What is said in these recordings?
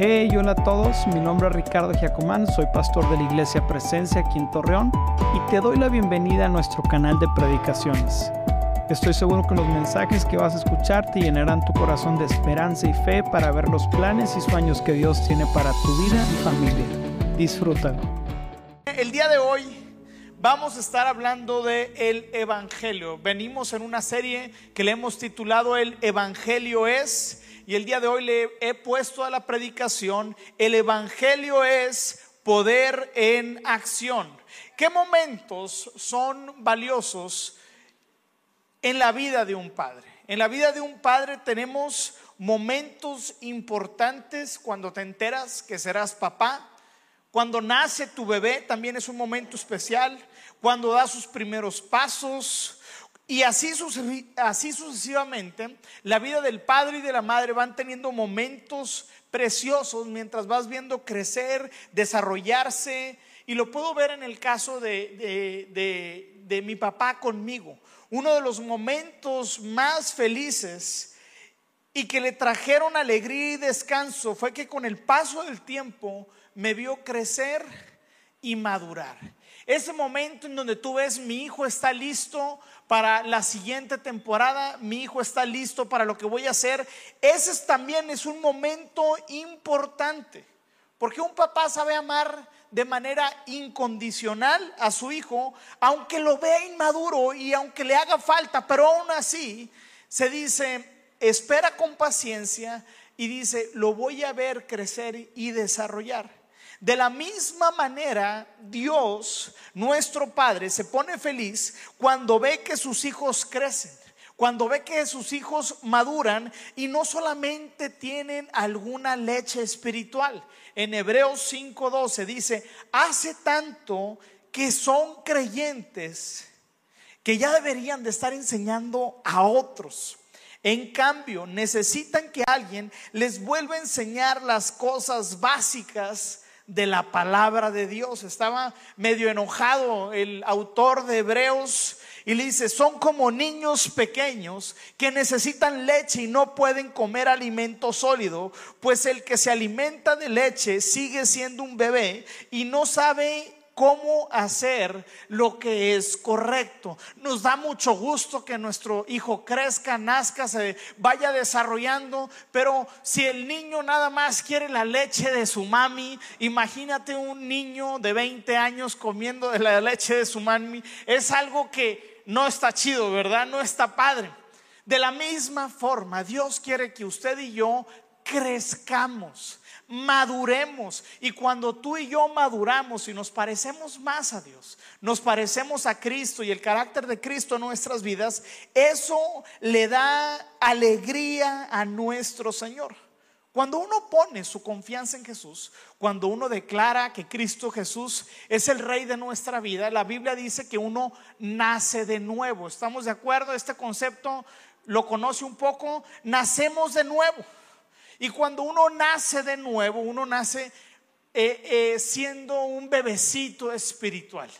Hey, hola a todos, mi nombre es Ricardo Giacomán, soy pastor de la Iglesia Presencia aquí en Torreón y te doy la bienvenida a nuestro canal de predicaciones. Estoy seguro que los mensajes que vas a escuchar te llenarán tu corazón de esperanza y fe para ver los planes y sueños que Dios tiene para tu vida y familia. Disfrútalo. El día de hoy vamos a estar hablando de el evangelio. Venimos en una serie que le hemos titulado El evangelio es y el día de hoy le he puesto a la predicación, el Evangelio es poder en acción. ¿Qué momentos son valiosos en la vida de un padre? En la vida de un padre tenemos momentos importantes cuando te enteras que serás papá. Cuando nace tu bebé también es un momento especial. Cuando da sus primeros pasos, y así, sucesivamente, la vida del padre y de la madre van teniendo momentos preciosos mientras vas viendo crecer, desarrollarse. Y lo puedo ver en el caso de, de mi papá conmigo. Uno de los momentos más felices y que le trajeron alegría y descanso fue que con el paso del tiempo me vio crecer y madurar. Ese momento en donde tú ves mi hijo está listo para la siguiente temporada, mi hijo está listo para lo que voy a hacer, ese también es un momento importante, porque un papá sabe amar de manera incondicional a su hijo, aunque lo vea inmaduro y aunque le haga falta, pero aún así se dice, espera con paciencia y dice, lo voy a ver crecer y desarrollar. De la misma manera, Dios, nuestro Padre, se pone feliz cuando ve que sus hijos crecen, cuando ve que sus hijos maduran y no solamente tienen alguna leche espiritual. En Hebreos 5:12 dice, hace tanto que son creyentes que ya deberían de estar enseñando a otros. En cambio, necesitan que alguien les vuelva a enseñar las cosas básicas de la palabra de Dios. Estaba medio enojado el autor de Hebreos y le dice, son como niños pequeños que necesitan leche y no pueden comer alimento sólido, pues el que se alimenta de leche sigue siendo un bebé y no sabe cómo hacer lo que es correcto. Nos da mucho gusto que nuestro hijo crezca, nazca, se vaya desarrollando, pero si el niño nada más quiere la leche de su mami, imagínate un niño de 20 años comiendo de la leche de su mami, es algo que no está chido, ¿verdad? No está padre. De la misma forma, Dios quiere que usted y yo crezcamos maduremos. Y cuando tú y yo maduramos y nos parecemos más a Dios, nos parecemos a Cristo y el carácter de Cristo en nuestras vidas, eso le da alegría a nuestro Señor. Cuando uno pone su confianza en Jesús, cuando uno declara que Cristo Jesús es el rey de nuestra vida, la Biblia dice que uno nace de nuevo. ¿Estamos de acuerdo? Este concepto lo conoce un poco. Nacemos de nuevo. Y cuando uno nace de nuevo, uno nace eh, eh, siendo un bebecito espiritual.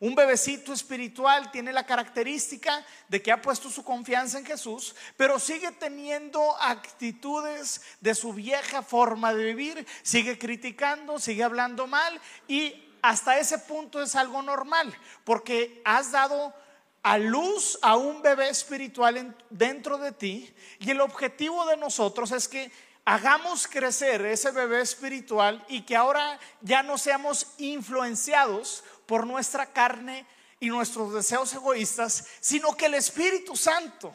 Un bebecito espiritual tiene la característica de que ha puesto su confianza en Jesús, pero sigue teniendo actitudes de su vieja forma de vivir, sigue criticando, sigue hablando mal y hasta ese punto es algo normal, porque has dado a luz a un bebé espiritual dentro de ti y el objetivo de nosotros es que hagamos crecer ese bebé espiritual y que ahora ya no seamos influenciados por nuestra carne y nuestros deseos egoístas, sino que el Espíritu Santo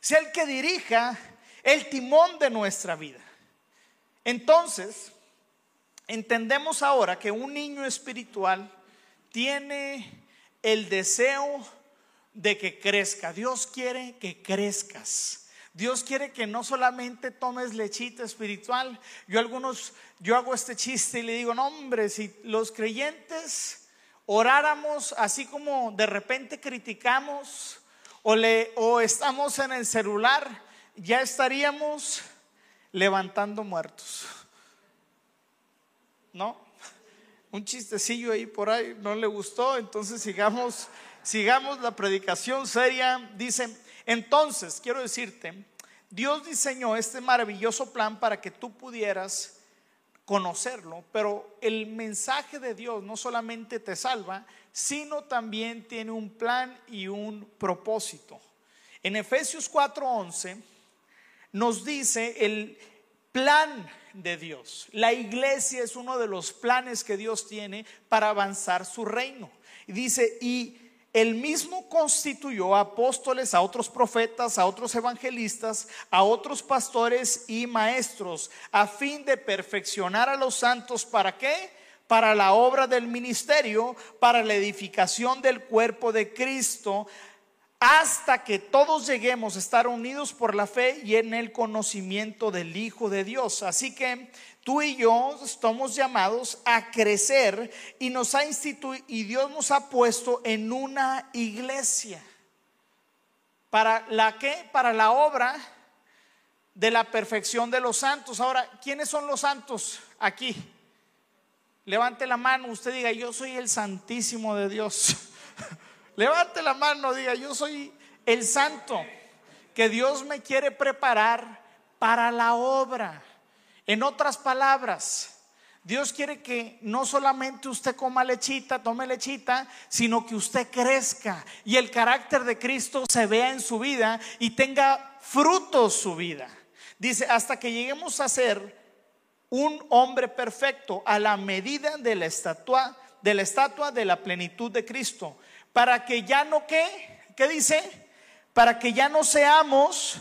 sea el que dirija el timón de nuestra vida. Entonces, entendemos ahora que un niño espiritual tiene el deseo de que crezca. Dios quiere que crezcas. Dios quiere que no solamente tomes lechita espiritual. Yo algunos, yo hago este chiste y le digo, no hombre, si los creyentes oráramos así como de repente criticamos o, le, o estamos en el celular, ya estaríamos levantando muertos. ¿No? Un chistecillo ahí por ahí no le gustó, entonces sigamos, sigamos la predicación seria. Dice, entonces, quiero decirte, Dios diseñó este maravilloso plan para que tú pudieras conocerlo, pero el mensaje de Dios no solamente te salva, sino también tiene un plan y un propósito. En Efesios 4:11 nos dice el plan de Dios. La iglesia es uno de los planes que Dios tiene para avanzar su reino. Y dice, y él mismo constituyó apóstoles, a otros profetas, a otros evangelistas, a otros pastores y maestros, a fin de perfeccionar a los santos. ¿Para qué? Para la obra del ministerio, para la edificación del cuerpo de Cristo, hasta que todos lleguemos a estar unidos por la fe y en el conocimiento del Hijo de Dios. Así que tú y yo estamos llamados a crecer y nos ha instituido y Dios nos ha puesto en una iglesia. ¿Para la qué? Para la obra de la perfección de los santos. Ahora, ¿quiénes son los santos aquí? Levante la mano, usted diga, yo soy el santísimo de Dios. Levante la mano, diga, yo soy el santo que Dios me quiere preparar para la obra. En otras palabras, Dios quiere que no solamente usted coma lechita, tome lechita, sino que usted crezca y el carácter de Cristo se vea en su vida y tenga frutos su vida. Dice, hasta que lleguemos a ser un hombre perfecto a la medida de la estatua de la estatua de la plenitud de Cristo para que ya no qué, ¿qué dice? Para que ya no seamos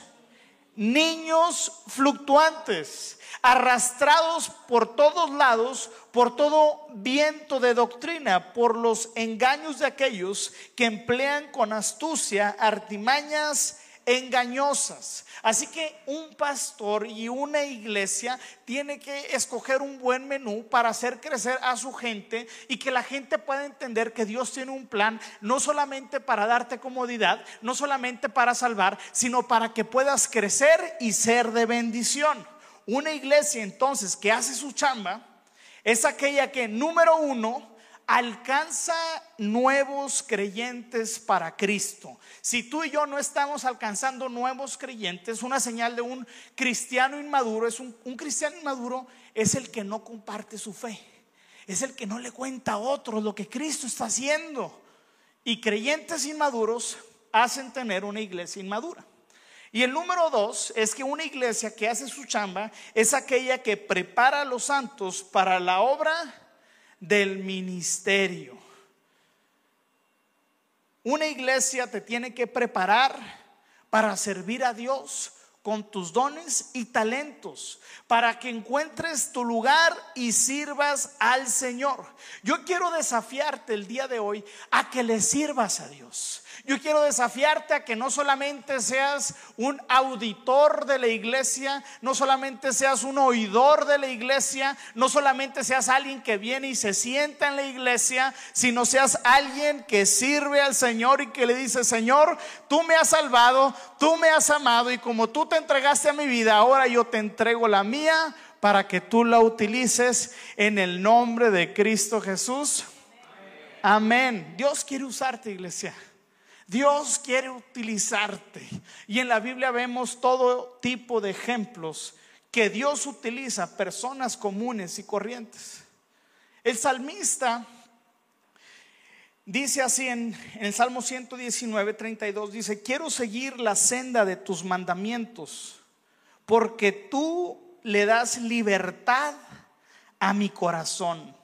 niños fluctuantes, arrastrados por todos lados, por todo viento de doctrina, por los engaños de aquellos que emplean con astucia artimañas engañosas. Así que un pastor y una iglesia tiene que escoger un buen menú para hacer crecer a su gente y que la gente pueda entender que Dios tiene un plan no solamente para darte comodidad, no solamente para salvar, sino para que puedas crecer y ser de bendición. Una iglesia entonces que hace su chamba es aquella que número uno alcanza nuevos creyentes para Cristo. Si tú y yo no estamos alcanzando nuevos creyentes, una señal de un cristiano inmaduro es un, cristiano inmaduro es el que no comparte su fe. Es el que no le cuenta a otros lo que Cristo está haciendo. Y creyentes inmaduros hacen tener una iglesia inmadura. Y el número dos es que una iglesia que hace su chamba es aquella que prepara a los santos para la obra del ministerio. Una iglesia te tiene que preparar para servir a Dios con tus dones y talentos, para que encuentres tu lugar y sirvas al Señor. Yo quiero desafiarte el día de hoy a que le sirvas a Dios. Yo quiero desafiarte a que no solamente seas un auditor de la iglesia, no solamente seas un oidor de la iglesia, no solamente seas alguien que viene y se sienta en la iglesia, sino seas alguien que sirve al Señor y que le dice, Señor, tú me has salvado, tú me has amado y como tú te entregaste a mi vida, ahora yo te entrego la mía para que tú la utilices en el nombre de Cristo Jesús. Amén. Dios quiere usarte, iglesia. Dios quiere utilizarte. Y en la Biblia vemos todo tipo de ejemplos que Dios utiliza, personas comunes y corrientes. El salmista dice así en, el Salmo 119, 32, dice, quiero seguir la senda de tus mandamientos, porque tú le das libertad a mi corazón.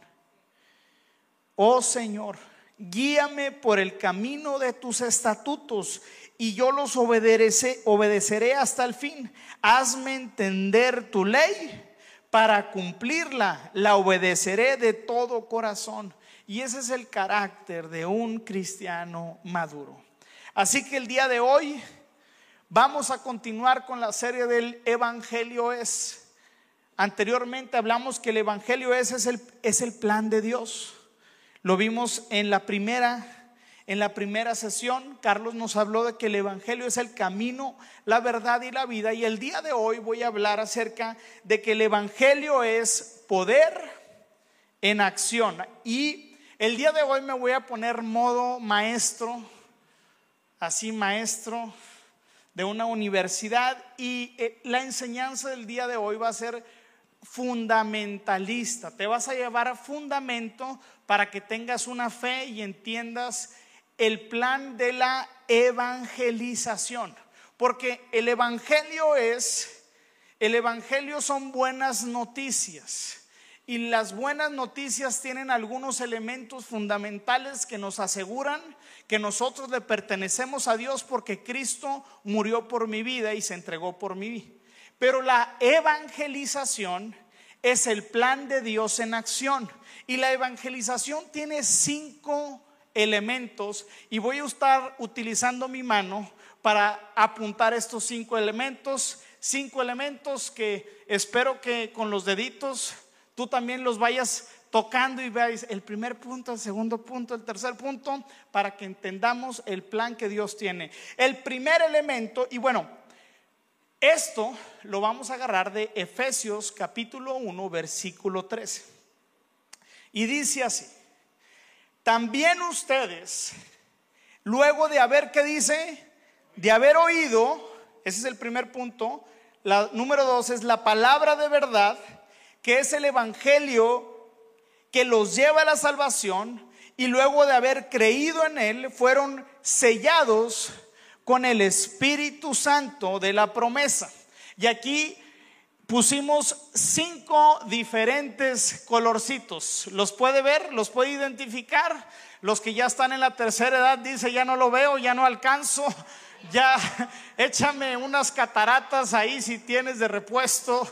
Oh Señor, guíame por el camino de tus estatutos y yo los obedeceré, obedeceré hasta el fin. Hazme entender tu ley para cumplirla, la obedeceré de todo corazón. Y ese es el carácter de un cristiano maduro. Así que el día de hoy vamos a continuar con la serie del Evangelio es. Anteriormente hablamos que el Evangelio es, es, el, es el plan de Dios. Lo vimos en la primera en la primera sesión, Carlos nos habló de que el Evangelio es el camino, la verdad y la vida. Y el día de hoy voy a hablar acerca de que el Evangelio es poder en acción. Y el día de hoy me voy a poner modo maestro, así maestro de una universidad. Y eh, la enseñanza del día de hoy va a ser fundamentalista. Te vas a llevar a fundamento para que tengas una fe y entiendas el plan de la evangelización. Porque el evangelio es, el evangelio son buenas noticias. Y las buenas noticias tienen algunos elementos fundamentales que nos aseguran que nosotros le pertenecemos a Dios porque Cristo murió por mi vida y se entregó por mí. Pero la evangelización es el plan de Dios en acción. Y la evangelización tiene cinco elementos y voy a estar utilizando mi mano para apuntar estos cinco elementos. Cinco elementos que espero que con los deditos tú también los vayas tocando y veáis el primer punto, el segundo punto, el tercer punto, para que entendamos el plan que Dios tiene. El primer elemento, y bueno, esto lo vamos a agarrar de Efesios capítulo 1, versículo 13. Y dice así, también ustedes, luego de haber, ¿qué dice? De haber oído, ese es el primer punto, la número dos es la palabra de verdad, que es el Evangelio que los lleva a la salvación y luego de haber creído en él fueron sellados con el Espíritu Santo de la promesa. Y aquí pusimos cinco diferentes colorcitos. ¿Los puede ver? ¿Los puede identificar? Los que ya están en la tercera edad dice, ya no lo veo, ya no alcanzo. Ya échame unas cataratas ahí si tienes de repuesto.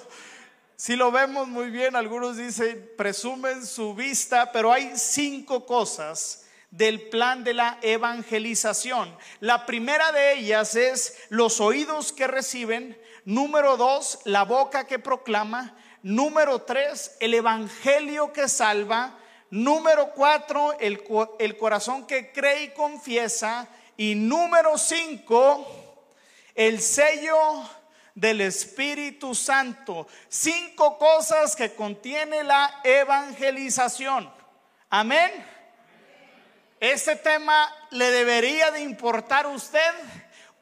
Si lo vemos muy bien, algunos dicen, presumen su vista, pero hay cinco cosas del plan de la evangelización. La primera de ellas es los oídos que reciben. Número dos, la boca que proclama. Número tres, el evangelio que salva. Número cuatro, el, el corazón que cree y confiesa. Y número cinco, el sello del Espíritu Santo. Cinco cosas que contiene la evangelización. Amén. Este tema le debería de importar a usted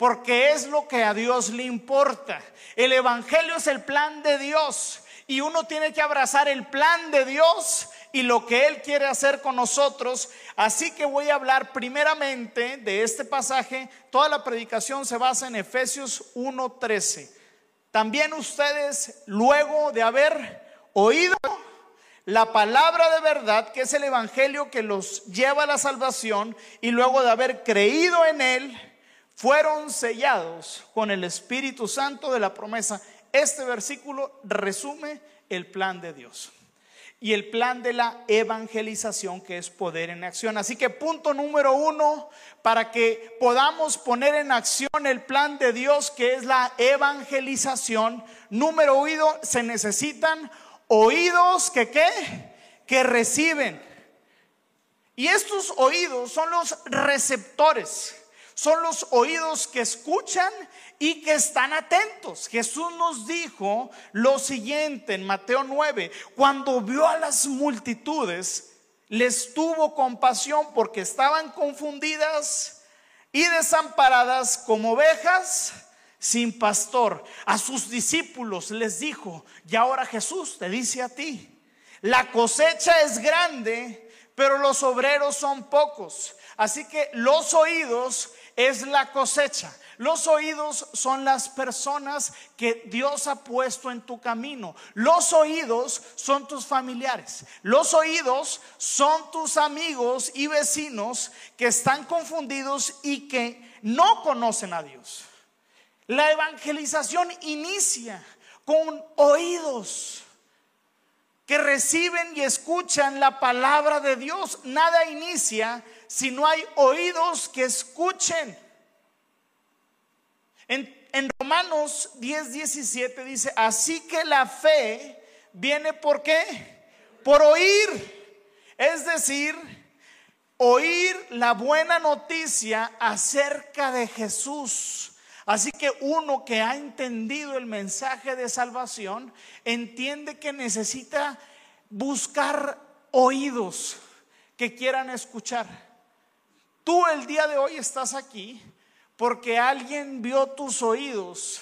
porque es lo que a Dios le importa. El Evangelio es el plan de Dios y uno tiene que abrazar el plan de Dios y lo que Él quiere hacer con nosotros. Así que voy a hablar primeramente de este pasaje. Toda la predicación se basa en Efesios 1.13. También ustedes, luego de haber oído la palabra de verdad, que es el Evangelio que los lleva a la salvación, y luego de haber creído en él, fueron sellados con el Espíritu Santo de la promesa. Este versículo resume el plan de Dios y el plan de la evangelización que es poder en acción. Así que punto número uno, para que podamos poner en acción el plan de Dios que es la evangelización, número oído, se necesitan oídos que qué, que reciben. Y estos oídos son los receptores, son los oídos que escuchan y que están atentos. Jesús nos dijo lo siguiente en Mateo 9, cuando vio a las multitudes, les tuvo compasión porque estaban confundidas y desamparadas como ovejas sin pastor. A sus discípulos les dijo, y ahora Jesús te dice a ti, la cosecha es grande, pero los obreros son pocos. Así que los oídos es la cosecha. Los oídos son las personas que Dios ha puesto en tu camino. Los oídos son tus familiares. Los oídos son tus amigos y vecinos que están confundidos y que no conocen a Dios. La evangelización inicia con oídos que reciben y escuchan la palabra de Dios. Nada inicia si no hay oídos que escuchen. En, Romanos 10, 17 dice, así que la fe viene por qué? Por oír. Es decir, oír la buena noticia acerca de Jesús. Así que uno que ha entendido el mensaje de salvación entiende que necesita buscar oídos que quieran escuchar. Tú el día de hoy estás aquí porque alguien vio tus oídos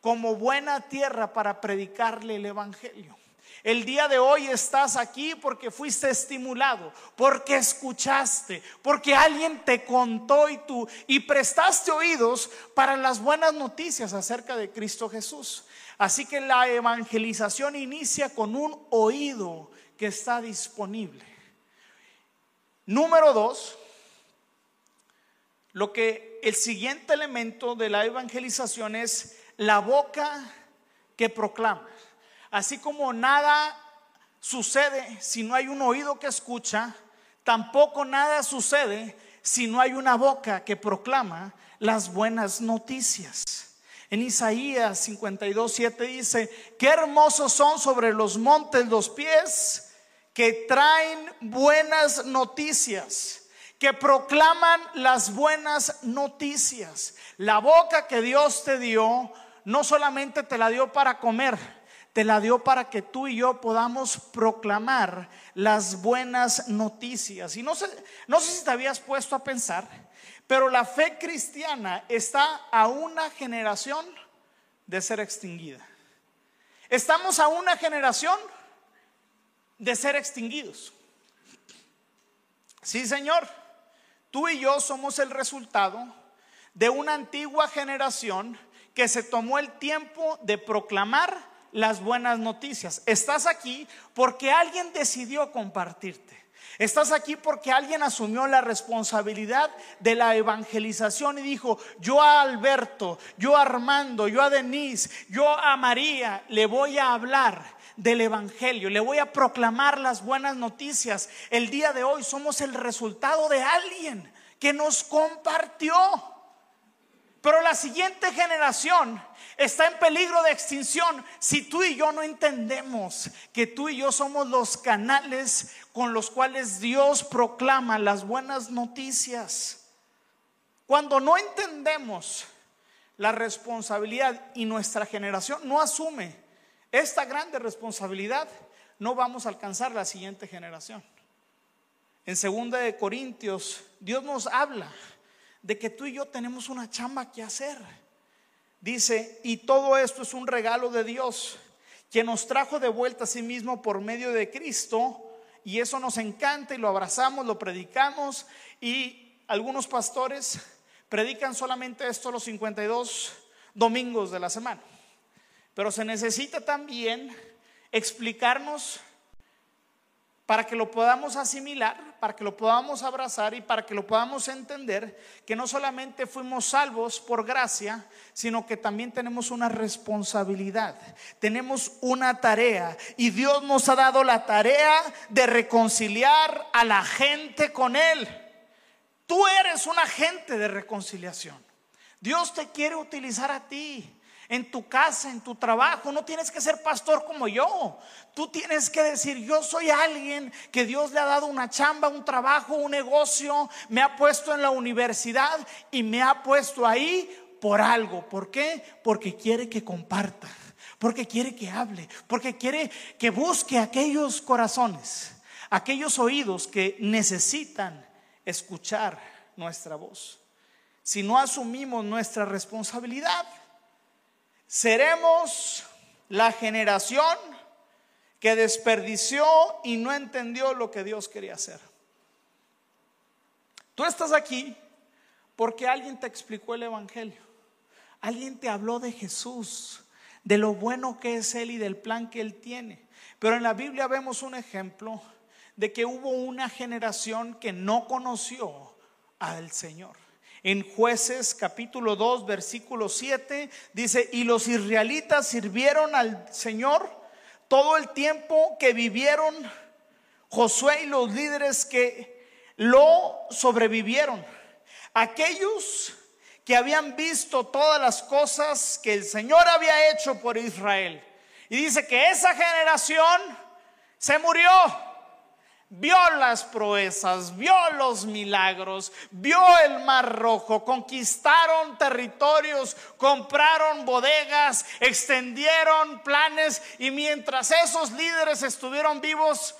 como buena tierra para predicarle el Evangelio. El día de hoy estás aquí porque fuiste estimulado, porque escuchaste, porque alguien te contó y tú y prestaste oídos para las buenas noticias acerca de Cristo Jesús. Así que la evangelización inicia con un oído que está disponible. Número dos, lo que el siguiente elemento de la evangelización es la boca que proclama. Así como nada sucede si no hay un oído que escucha, tampoco nada sucede si no hay una boca que proclama las buenas noticias. En Isaías 52, 7 dice, qué hermosos son sobre los montes los pies que traen buenas noticias, que proclaman las buenas noticias. La boca que Dios te dio, no solamente te la dio para comer, te la dio para que tú y yo podamos proclamar las buenas noticias. Y no sé, no sé si te habías puesto a pensar, pero la fe cristiana está a una generación de ser extinguida. Estamos a una generación de ser extinguidos. Sí, Señor, tú y yo somos el resultado de una antigua generación que se tomó el tiempo de proclamar las buenas noticias. Estás aquí porque alguien decidió compartirte. Estás aquí porque alguien asumió la responsabilidad de la evangelización y dijo, yo a Alberto, yo a Armando, yo a Denise, yo a María le voy a hablar del Evangelio, le voy a proclamar las buenas noticias. El día de hoy somos el resultado de alguien que nos compartió. Pero la siguiente generación está en peligro de extinción si tú y yo no entendemos que tú y yo somos los canales con los cuales Dios proclama las buenas noticias. Cuando no entendemos la responsabilidad y nuestra generación no asume esta grande responsabilidad, no vamos a alcanzar la siguiente generación. En segunda de Corintios, Dios nos habla de que tú y yo tenemos una chamba que hacer. Dice, y todo esto es un regalo de Dios, que nos trajo de vuelta a sí mismo por medio de Cristo, y eso nos encanta y lo abrazamos, lo predicamos, y algunos pastores predican solamente esto los 52 domingos de la semana. Pero se necesita también explicarnos para que lo podamos asimilar, para que lo podamos abrazar y para que lo podamos entender que no solamente fuimos salvos por gracia, sino que también tenemos una responsabilidad, tenemos una tarea y Dios nos ha dado la tarea de reconciliar a la gente con Él. Tú eres un agente de reconciliación. Dios te quiere utilizar a ti en tu casa, en tu trabajo. No tienes que ser pastor como yo. Tú tienes que decir, yo soy alguien que Dios le ha dado una chamba, un trabajo, un negocio, me ha puesto en la universidad y me ha puesto ahí por algo. ¿Por qué? Porque quiere que comparta, porque quiere que hable, porque quiere que busque aquellos corazones, aquellos oídos que necesitan escuchar nuestra voz. Si no asumimos nuestra responsabilidad, seremos la generación que desperdició y no entendió lo que Dios quería hacer. Tú estás aquí porque alguien te explicó el Evangelio. Alguien te habló de Jesús, de lo bueno que es Él y del plan que Él tiene. Pero en la Biblia vemos un ejemplo de que hubo una generación que no conoció al Señor en jueces capítulo 2 versículo 7 dice, y los israelitas sirvieron al Señor todo el tiempo que vivieron Josué y los líderes que lo sobrevivieron. Aquellos que habían visto todas las cosas que el Señor había hecho por Israel. Y dice que esa generación se murió vio las proezas, vio los milagros, vio el mar rojo, conquistaron territorios, compraron bodegas, extendieron planes y mientras esos líderes estuvieron vivos,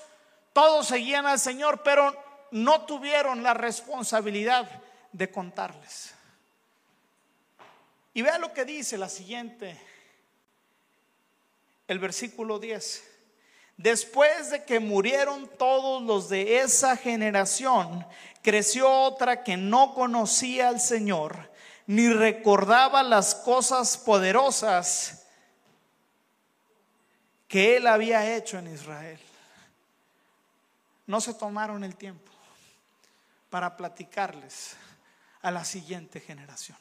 todos seguían al Señor, pero no tuvieron la responsabilidad de contarles. Y vea lo que dice la siguiente, el versículo 10. Después de que murieron todos los de esa generación, creció otra que no conocía al Señor, ni recordaba las cosas poderosas que él había hecho en Israel. No se tomaron el tiempo para platicarles a la siguiente generación.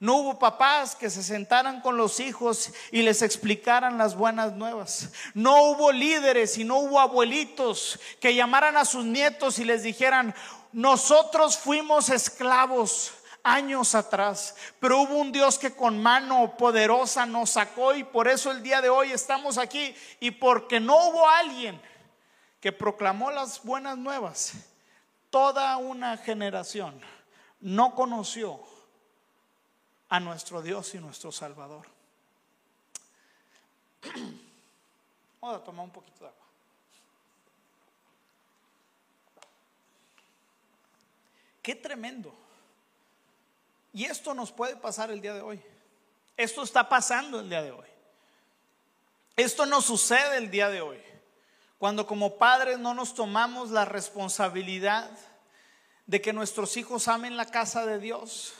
No hubo papás que se sentaran con los hijos y les explicaran las buenas nuevas. No hubo líderes y no hubo abuelitos que llamaran a sus nietos y les dijeran, nosotros fuimos esclavos años atrás, pero hubo un Dios que con mano poderosa nos sacó y por eso el día de hoy estamos aquí y porque no hubo alguien que proclamó las buenas nuevas, toda una generación no conoció a nuestro Dios y nuestro Salvador. Vamos a tomar un poquito de agua. Qué tremendo. Y esto nos puede pasar el día de hoy. Esto está pasando el día de hoy. Esto no sucede el día de hoy. Cuando como padres no nos tomamos la responsabilidad de que nuestros hijos amen la casa de Dios,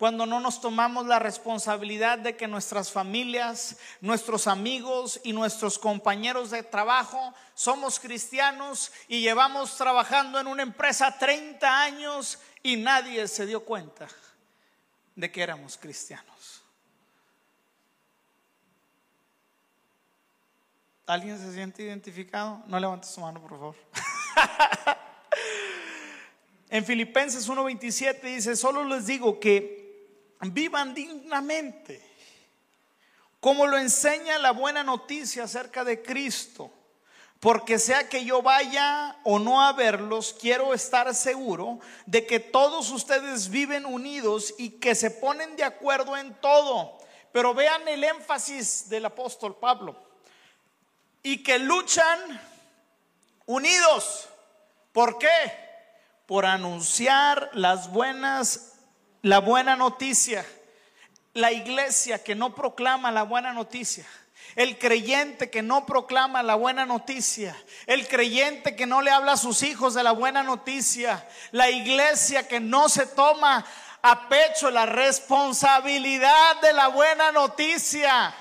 cuando no nos tomamos la responsabilidad de que nuestras familias, nuestros amigos y nuestros compañeros de trabajo somos cristianos y llevamos trabajando en una empresa 30 años y nadie se dio cuenta de que éramos cristianos. ¿Alguien se siente identificado? No levante su mano, por favor. en Filipenses 1:27 dice, solo les digo que vivan dignamente, como lo enseña la buena noticia acerca de Cristo. Porque sea que yo vaya o no a verlos, quiero estar seguro de que todos ustedes viven unidos y que se ponen de acuerdo en todo. Pero vean el énfasis del apóstol Pablo. Y que luchan unidos. ¿Por qué? Por anunciar las buenas la buena noticia, la iglesia que no proclama la buena noticia, el creyente que no proclama la buena noticia, el creyente que no le habla a sus hijos de la buena noticia, la iglesia que no se toma a pecho la responsabilidad de la buena noticia,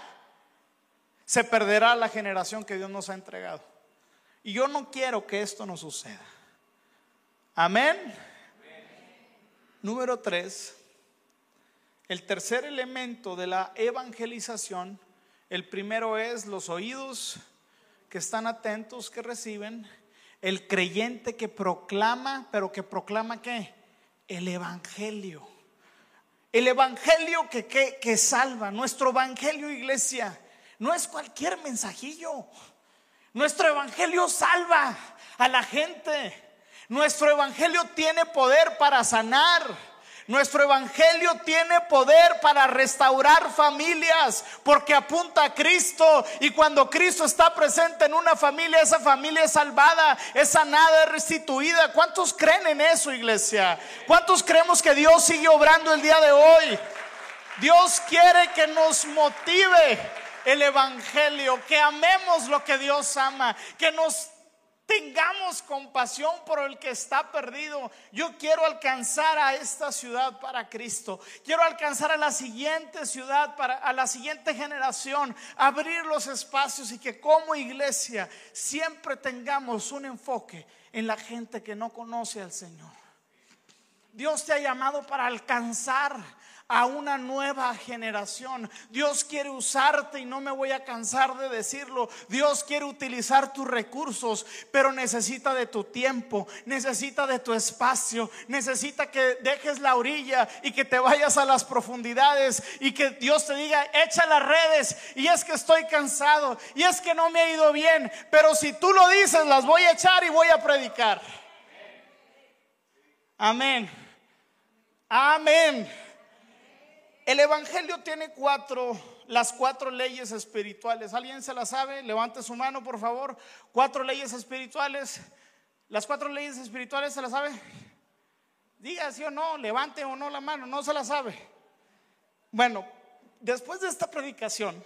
se perderá la generación que Dios nos ha entregado. Y yo no quiero que esto nos suceda. Amén. Número tres, el tercer elemento de la evangelización, el primero es los oídos que están atentos, que reciben, el creyente que proclama, pero que proclama qué? El evangelio. El evangelio que, que, que salva, nuestro evangelio iglesia, no es cualquier mensajillo. Nuestro evangelio salva a la gente. Nuestro evangelio tiene poder para sanar. Nuestro evangelio tiene poder para restaurar familias porque apunta a Cristo y cuando Cristo está presente en una familia, esa familia es salvada, es sanada, es restituida. ¿Cuántos creen en eso, iglesia? ¿Cuántos creemos que Dios sigue obrando el día de hoy? Dios quiere que nos motive el evangelio, que amemos lo que Dios ama, que nos Tengamos compasión por el que está perdido. Yo quiero alcanzar a esta ciudad para Cristo. Quiero alcanzar a la siguiente ciudad, para, a la siguiente generación. Abrir los espacios y que como iglesia siempre tengamos un enfoque en la gente que no conoce al Señor. Dios te ha llamado para alcanzar a una nueva generación. Dios quiere usarte y no me voy a cansar de decirlo. Dios quiere utilizar tus recursos, pero necesita de tu tiempo, necesita de tu espacio, necesita que dejes la orilla y que te vayas a las profundidades y que Dios te diga, echa las redes y es que estoy cansado y es que no me ha ido bien, pero si tú lo dices, las voy a echar y voy a predicar. Amén. Amén. El Evangelio tiene cuatro, las cuatro leyes espirituales. ¿Alguien se las sabe? Levante su mano, por favor. Cuatro leyes espirituales. ¿Las cuatro leyes espirituales se las sabe? Diga sí o no, levante o no la mano, no se la sabe. Bueno, después de esta predicación,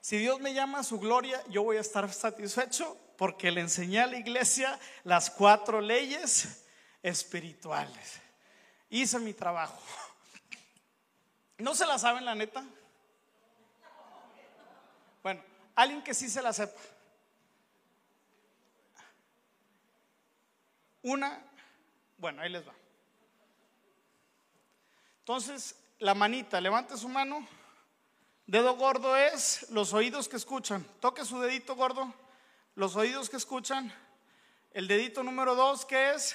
Si Dios me llama a su gloria, yo voy a estar satisfecho porque le enseñé a la iglesia las cuatro leyes espirituales. Hice mi trabajo. ¿No se la saben la neta? Bueno, alguien que sí se la sepa. Una, bueno, ahí les va. Entonces, la manita, levante su mano. Dedo gordo es los oídos que escuchan. Toque su dedito gordo. Los oídos que escuchan. El dedito número dos, que es?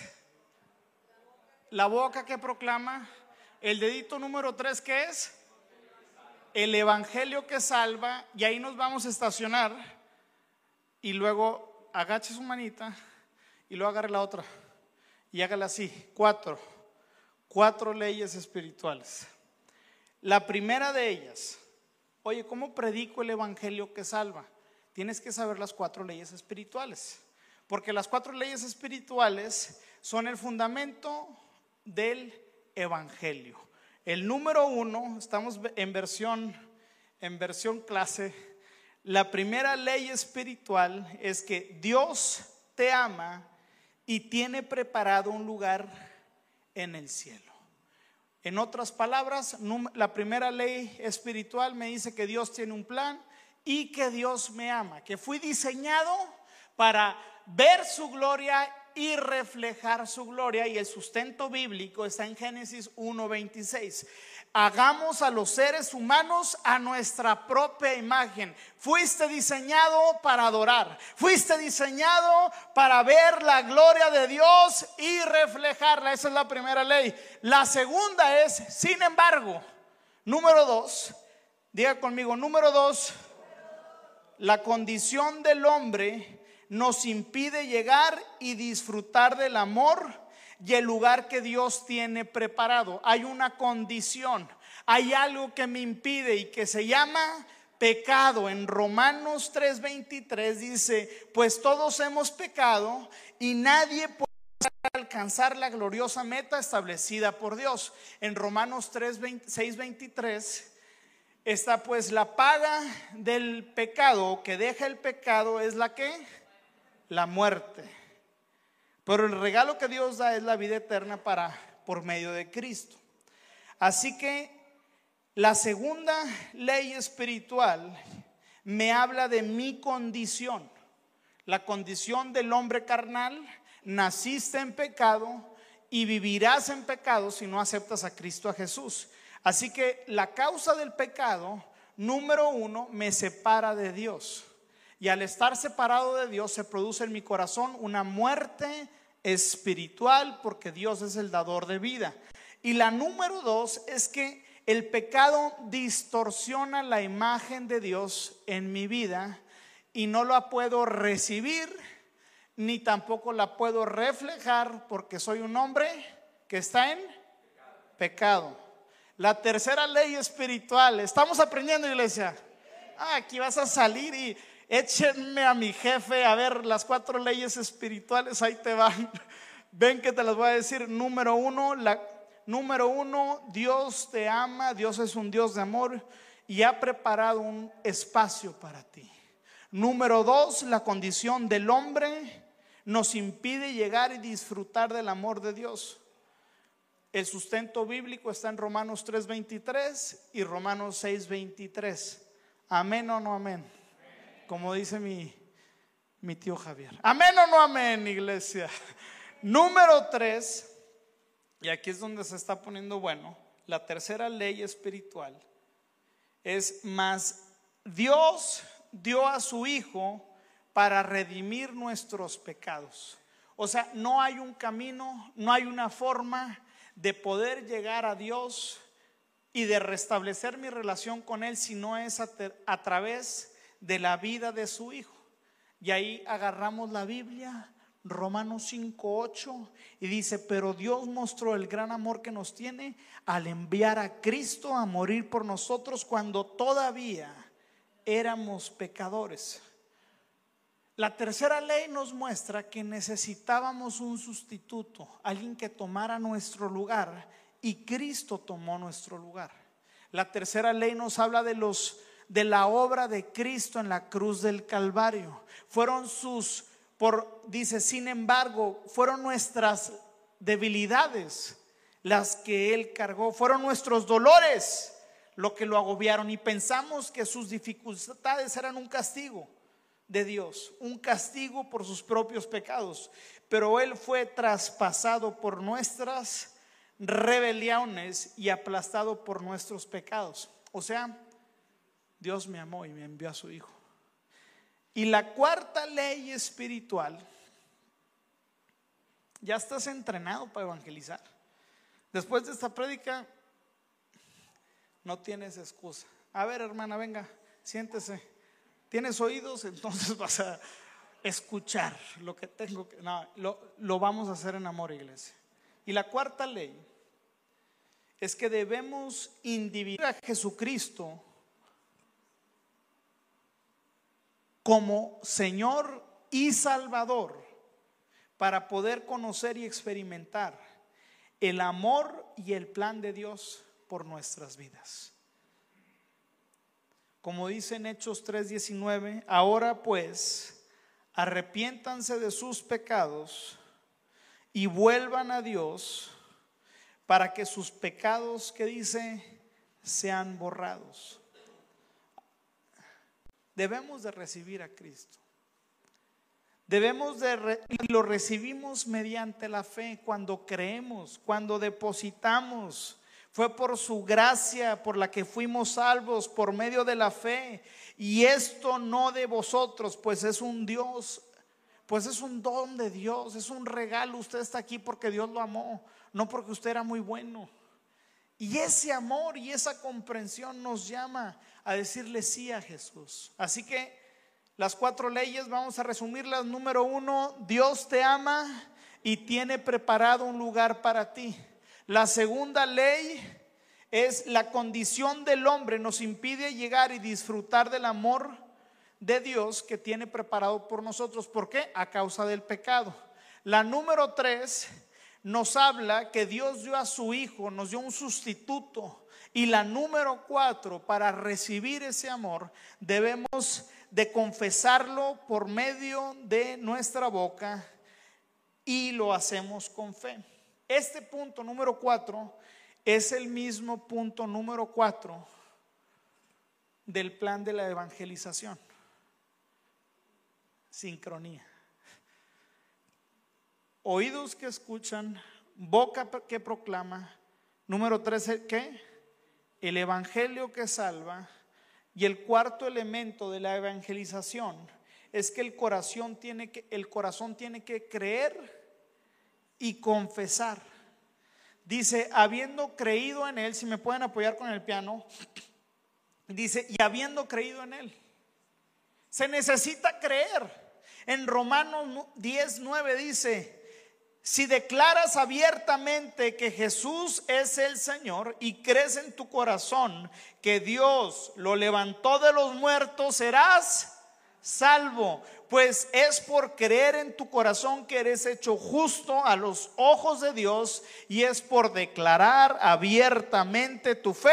La boca que proclama. El dedito número tres, que es? El evangelio que salva. Y ahí nos vamos a estacionar. Y luego agache su manita y luego agarre la otra. Y hágala así. Cuatro. Cuatro leyes espirituales. La primera de ellas, oye, ¿cómo predico el Evangelio que salva? Tienes que saber las cuatro leyes espirituales, porque las cuatro leyes espirituales son el fundamento del Evangelio. El número uno, estamos en versión, en versión clase, la primera ley espiritual es que Dios te ama y tiene preparado un lugar en el cielo. En otras palabras, la primera ley espiritual me dice que Dios tiene un plan y que Dios me ama, que fui diseñado para ver su gloria y reflejar su gloria y el sustento bíblico está en Génesis 1:26 hagamos a los seres humanos a nuestra propia imagen. Fuiste diseñado para adorar, fuiste diseñado para ver la gloria de Dios y reflejarla. Esa es la primera ley. La segunda es, sin embargo, número dos, diga conmigo, número dos, la condición del hombre nos impide llegar y disfrutar del amor y el lugar que Dios tiene preparado. Hay una condición, hay algo que me impide y que se llama pecado. En Romanos 3:23 dice, pues todos hemos pecado y nadie puede alcanzar la gloriosa meta establecida por Dios. En Romanos 3:6-23 está pues la paga del pecado que deja el pecado es la que la muerte. Pero el regalo que Dios da es la vida eterna para por medio de Cristo. Así que la segunda ley espiritual me habla de mi condición, la condición del hombre carnal, naciste en pecado y vivirás en pecado si no aceptas a Cristo a Jesús. Así que la causa del pecado, número uno, me separa de Dios. Y al estar separado de Dios se produce en mi corazón una muerte espiritual porque Dios es el dador de vida. Y la número dos es que el pecado distorsiona la imagen de Dios en mi vida y no la puedo recibir ni tampoco la puedo reflejar porque soy un hombre que está en pecado. La tercera ley espiritual, estamos aprendiendo iglesia. Ah, aquí vas a salir y échenme a mi jefe a ver las cuatro leyes espirituales, ahí te van. Ven que te las voy a decir. Número uno, la, número uno, Dios te ama, Dios es un Dios de amor y ha preparado un espacio para ti. Número dos, la condición del hombre nos impide llegar y disfrutar del amor de Dios. El sustento bíblico está en Romanos 3:23 y Romanos 6:23. Amén o no amén como dice mi, mi tío Javier. Amén o no amén, iglesia. Número tres, y aquí es donde se está poniendo bueno, la tercera ley espiritual es más, Dios dio a su Hijo para redimir nuestros pecados. O sea, no hay un camino, no hay una forma de poder llegar a Dios y de restablecer mi relación con Él si no es a, a través de la vida de su Hijo. Y ahí agarramos la Biblia, Romanos 5.8, y dice, pero Dios mostró el gran amor que nos tiene al enviar a Cristo a morir por nosotros cuando todavía éramos pecadores. La tercera ley nos muestra que necesitábamos un sustituto, alguien que tomara nuestro lugar, y Cristo tomó nuestro lugar. La tercera ley nos habla de los de la obra de Cristo en la cruz del Calvario. Fueron sus, por, dice, sin embargo, fueron nuestras debilidades las que Él cargó, fueron nuestros dolores lo que lo agobiaron y pensamos que sus dificultades eran un castigo de Dios, un castigo por sus propios pecados, pero Él fue traspasado por nuestras rebeliones y aplastado por nuestros pecados. O sea, Dios me amó y me envió a su Hijo. Y la cuarta ley espiritual, ya estás entrenado para evangelizar. Después de esta prédica, no tienes excusa. A ver, hermana, venga, siéntese. ¿Tienes oídos? Entonces vas a escuchar lo que tengo que... No, lo, lo vamos a hacer en amor, iglesia. Y la cuarta ley es que debemos individuar a Jesucristo como Señor y Salvador para poder conocer y experimentar el amor y el plan de Dios por nuestras vidas. Como dice en Hechos 3:19, ahora pues arrepiéntanse de sus pecados y vuelvan a Dios para que sus pecados, que dice, sean borrados. Debemos de recibir a Cristo. Debemos de, y lo recibimos mediante la fe, cuando creemos, cuando depositamos. Fue por su gracia por la que fuimos salvos, por medio de la fe. Y esto no de vosotros, pues es un Dios, pues es un don de Dios, es un regalo. Usted está aquí porque Dios lo amó, no porque usted era muy bueno. Y ese amor y esa comprensión nos llama a decirle sí a Jesús. Así que las cuatro leyes, vamos a resumirlas. Número uno, Dios te ama y tiene preparado un lugar para ti. La segunda ley es la condición del hombre nos impide llegar y disfrutar del amor de Dios que tiene preparado por nosotros. ¿Por qué? A causa del pecado. La número tres nos habla que Dios dio a su Hijo, nos dio un sustituto. Y la número cuatro, para recibir ese amor, debemos de confesarlo por medio de nuestra boca y lo hacemos con fe. Este punto número cuatro es el mismo punto número cuatro del plan de la evangelización. Sincronía oídos que escuchan, boca que proclama. Número tres, ¿qué? El evangelio que salva. Y el cuarto elemento de la evangelización es que el corazón tiene que, el corazón tiene que creer y confesar. Dice, habiendo creído en Él, si me pueden apoyar con el piano, dice, y habiendo creído en Él. Se necesita creer. En Romanos 10, 9 dice, si declaras abiertamente que Jesús es el Señor y crees en tu corazón que Dios lo levantó de los muertos, serás salvo. Pues es por creer en tu corazón que eres hecho justo a los ojos de Dios y es por declarar abiertamente tu fe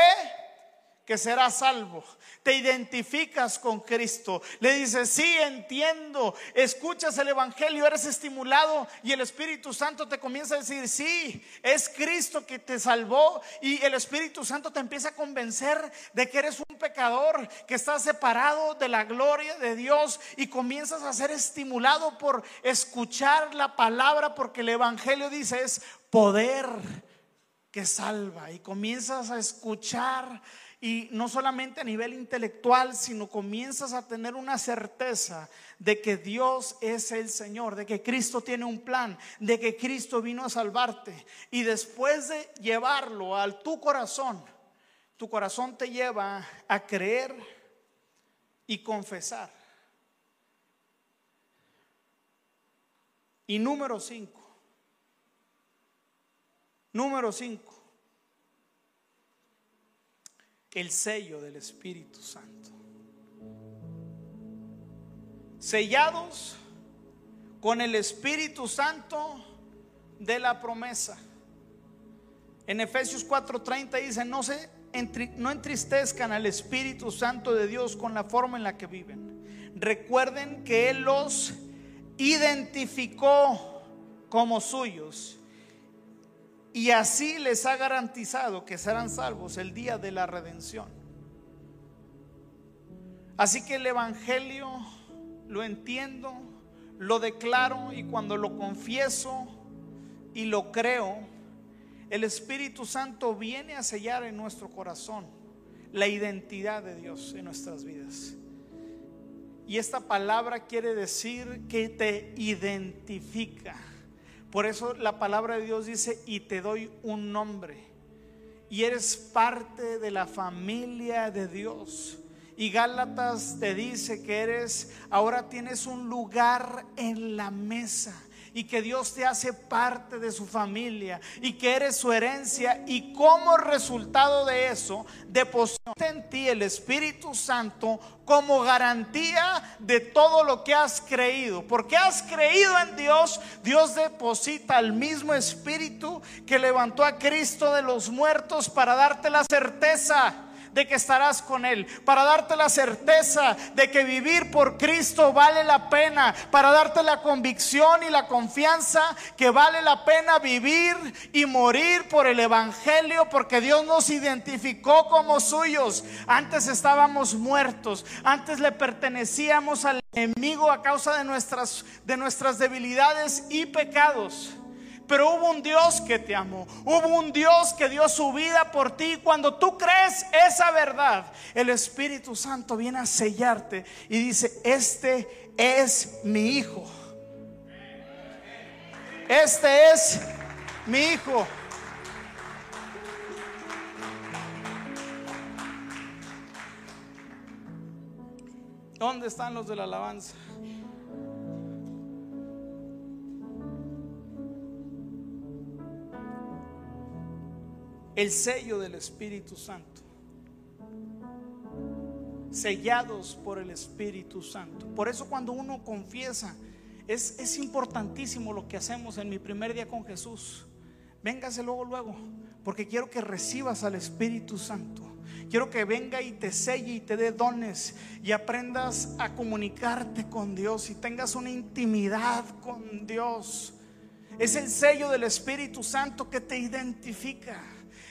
que serás salvo. Te identificas con Cristo. Le dices, sí, entiendo, escuchas el Evangelio, eres estimulado y el Espíritu Santo te comienza a decir, sí, es Cristo que te salvó y el Espíritu Santo te empieza a convencer de que eres un pecador, que estás separado de la gloria de Dios y comienzas a ser estimulado por escuchar la palabra porque el Evangelio dice es poder que salva. Y comienzas a escuchar y no solamente a nivel intelectual, sino comienzas a tener una certeza de que Dios es el Señor, de que Cristo tiene un plan, de que Cristo vino a salvarte. Y después de llevarlo al tu corazón, tu corazón te lleva a creer y confesar. Y número cinco. Número cinco el sello del Espíritu Santo. Sellados con el Espíritu Santo de la promesa. En Efesios 4:30 dice, no se no entristezcan al Espíritu Santo de Dios con la forma en la que viven. Recuerden que Él los identificó como suyos y así les ha garantizado que serán salvos el día de la redención. Así que el Evangelio lo entiendo, lo declaro y cuando lo confieso y lo creo, el Espíritu Santo viene a sellar en nuestro corazón la identidad de Dios en nuestras vidas. Y esta palabra quiere decir que te identifica. Por eso la palabra de Dios dice, y te doy un nombre. Y eres parte de la familia de Dios. Y Gálatas te dice que eres, ahora tienes un lugar en la mesa y que Dios te hace parte de su familia y que eres su herencia y como resultado de eso deposita en ti el Espíritu Santo como garantía de todo lo que has creído. Porque has creído en Dios, Dios deposita el mismo Espíritu que levantó a Cristo de los muertos para darte la certeza de que estarás con Él, para darte la certeza de que vivir por Cristo vale la pena, para darte la convicción y la confianza que vale la pena vivir y morir por el Evangelio, porque Dios nos identificó como suyos. Antes estábamos muertos, antes le pertenecíamos al enemigo a causa de nuestras, de nuestras debilidades y pecados. Pero hubo un Dios que te amó. Hubo un Dios que dio su vida por ti. Cuando tú crees esa verdad, el Espíritu Santo viene a sellarte y dice, este es mi hijo. Este es mi hijo. ¿Dónde están los de la alabanza? El sello del Espíritu Santo. Sellados por el Espíritu Santo. Por eso cuando uno confiesa, es, es importantísimo lo que hacemos en mi primer día con Jesús. Véngase luego, luego, porque quiero que recibas al Espíritu Santo. Quiero que venga y te selle y te dé dones y aprendas a comunicarte con Dios y tengas una intimidad con Dios. Es el sello del Espíritu Santo que te identifica.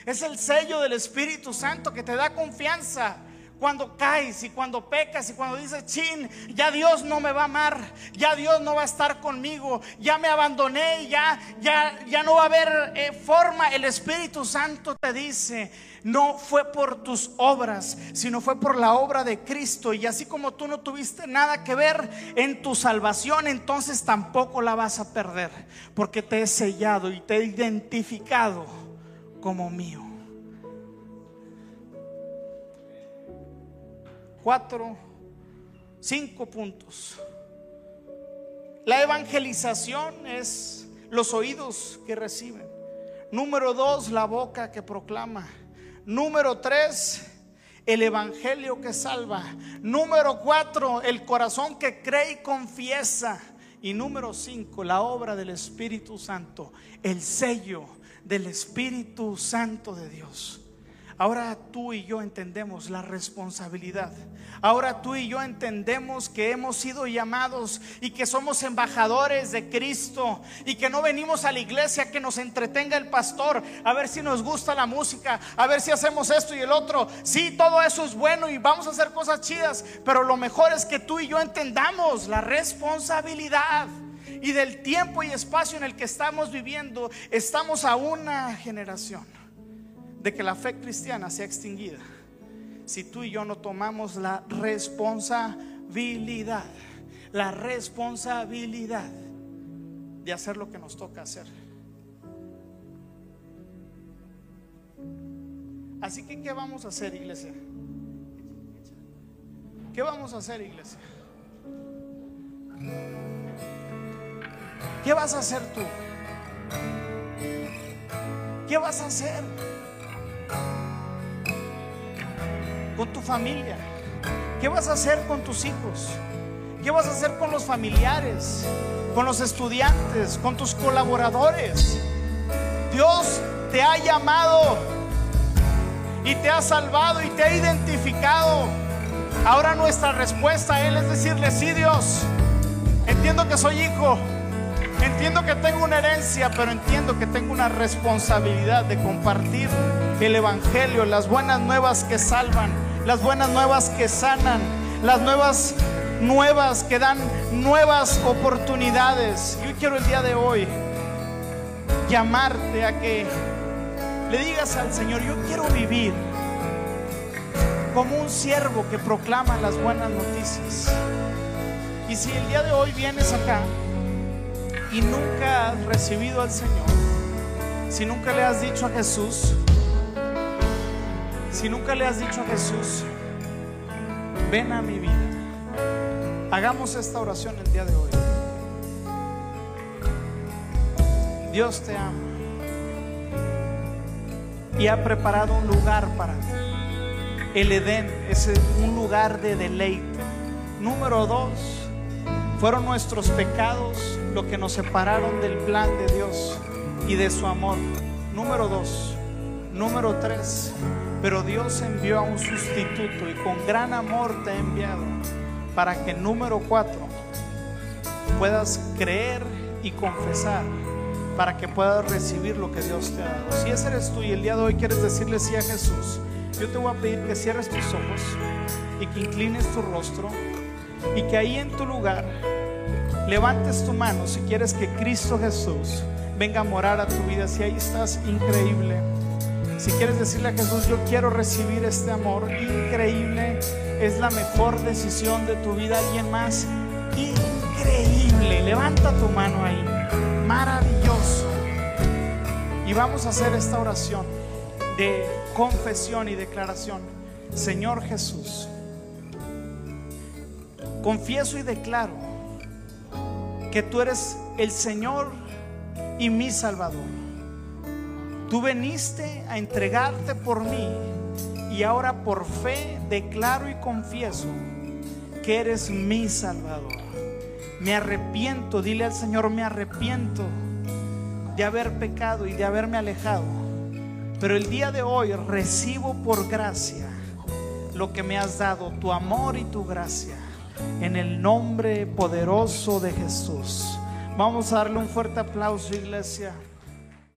Es el sello del Espíritu Santo que te da confianza cuando caes y cuando pecas y cuando dices, chin, ya Dios no me va a amar, ya Dios no va a estar conmigo, ya me abandoné, ya, ya, ya no va a haber eh, forma. El Espíritu Santo te dice, no fue por tus obras, sino fue por la obra de Cristo. Y así como tú no tuviste nada que ver en tu salvación, entonces tampoco la vas a perder, porque te he sellado y te he identificado como mío. Cuatro, cinco puntos. La evangelización es los oídos que reciben. Número dos, la boca que proclama. Número tres, el evangelio que salva. Número cuatro, el corazón que cree y confiesa. Y número cinco, la obra del Espíritu Santo, el sello del Espíritu Santo de Dios. Ahora tú y yo entendemos la responsabilidad. Ahora tú y yo entendemos que hemos sido llamados y que somos embajadores de Cristo y que no venimos a la iglesia que nos entretenga el pastor a ver si nos gusta la música, a ver si hacemos esto y el otro. Sí, todo eso es bueno y vamos a hacer cosas chidas, pero lo mejor es que tú y yo entendamos la responsabilidad y del tiempo y espacio en el que estamos viviendo, estamos a una generación de que la fe cristiana sea extinguida. Si tú y yo no tomamos la responsabilidad, la responsabilidad de hacer lo que nos toca hacer. Así que, ¿qué vamos a hacer, iglesia? ¿Qué vamos a hacer, iglesia? ¿Qué vas a hacer tú? ¿Qué vas a hacer con tu familia? ¿Qué vas a hacer con tus hijos? ¿Qué vas a hacer con los familiares? Con los estudiantes, con tus colaboradores. Dios te ha llamado y te ha salvado y te ha identificado. Ahora nuestra respuesta a Él es decirle, sí Dios, entiendo que soy hijo, entiendo que tengo una herencia, pero entiendo que tengo una responsabilidad de compartir el Evangelio, las buenas nuevas que salvan, las buenas nuevas que sanan, las nuevas nuevas que dan nuevas oportunidades. Yo quiero el día de hoy llamarte a que le digas al Señor, yo quiero vivir como un siervo que proclama las buenas noticias. Y si el día de hoy vienes acá y nunca has recibido al Señor, si nunca le has dicho a Jesús, si nunca le has dicho a Jesús, ven a mi vida, hagamos esta oración el día de hoy. Dios te ama y ha preparado un lugar para ti. El Edén es un lugar de deleite. Número dos, fueron nuestros pecados lo que nos separaron del plan de Dios y de su amor. Número dos. Número tres, pero Dios envió a un sustituto y con gran amor te ha enviado para que número cuatro puedas creer y confesar para que puedas recibir lo que Dios te ha dado. Si ese eres tú y el día de hoy quieres decirle sí a Jesús, yo te voy a pedir que cierres tus ojos y que inclines tu rostro y que ahí en tu lugar levantes tu mano si quieres que Cristo Jesús venga a morar a tu vida. Si ahí estás, increíble. Si quieres decirle a Jesús, yo quiero recibir este amor increíble, es la mejor decisión de tu vida. Alguien más, increíble. Levanta tu mano ahí. Maravilloso. Y vamos a hacer esta oración de confesión y declaración. Señor Jesús, confieso y declaro que tú eres el Señor y mi Salvador. Tú veniste a entregarte por mí y ahora por fe declaro y confieso que eres mi Salvador. Me arrepiento, dile al Señor, me arrepiento de haber pecado y de haberme alejado. Pero el día de hoy recibo por gracia lo que me has dado, tu amor y tu gracia, en el nombre poderoso de Jesús. Vamos a darle un fuerte aplauso, iglesia.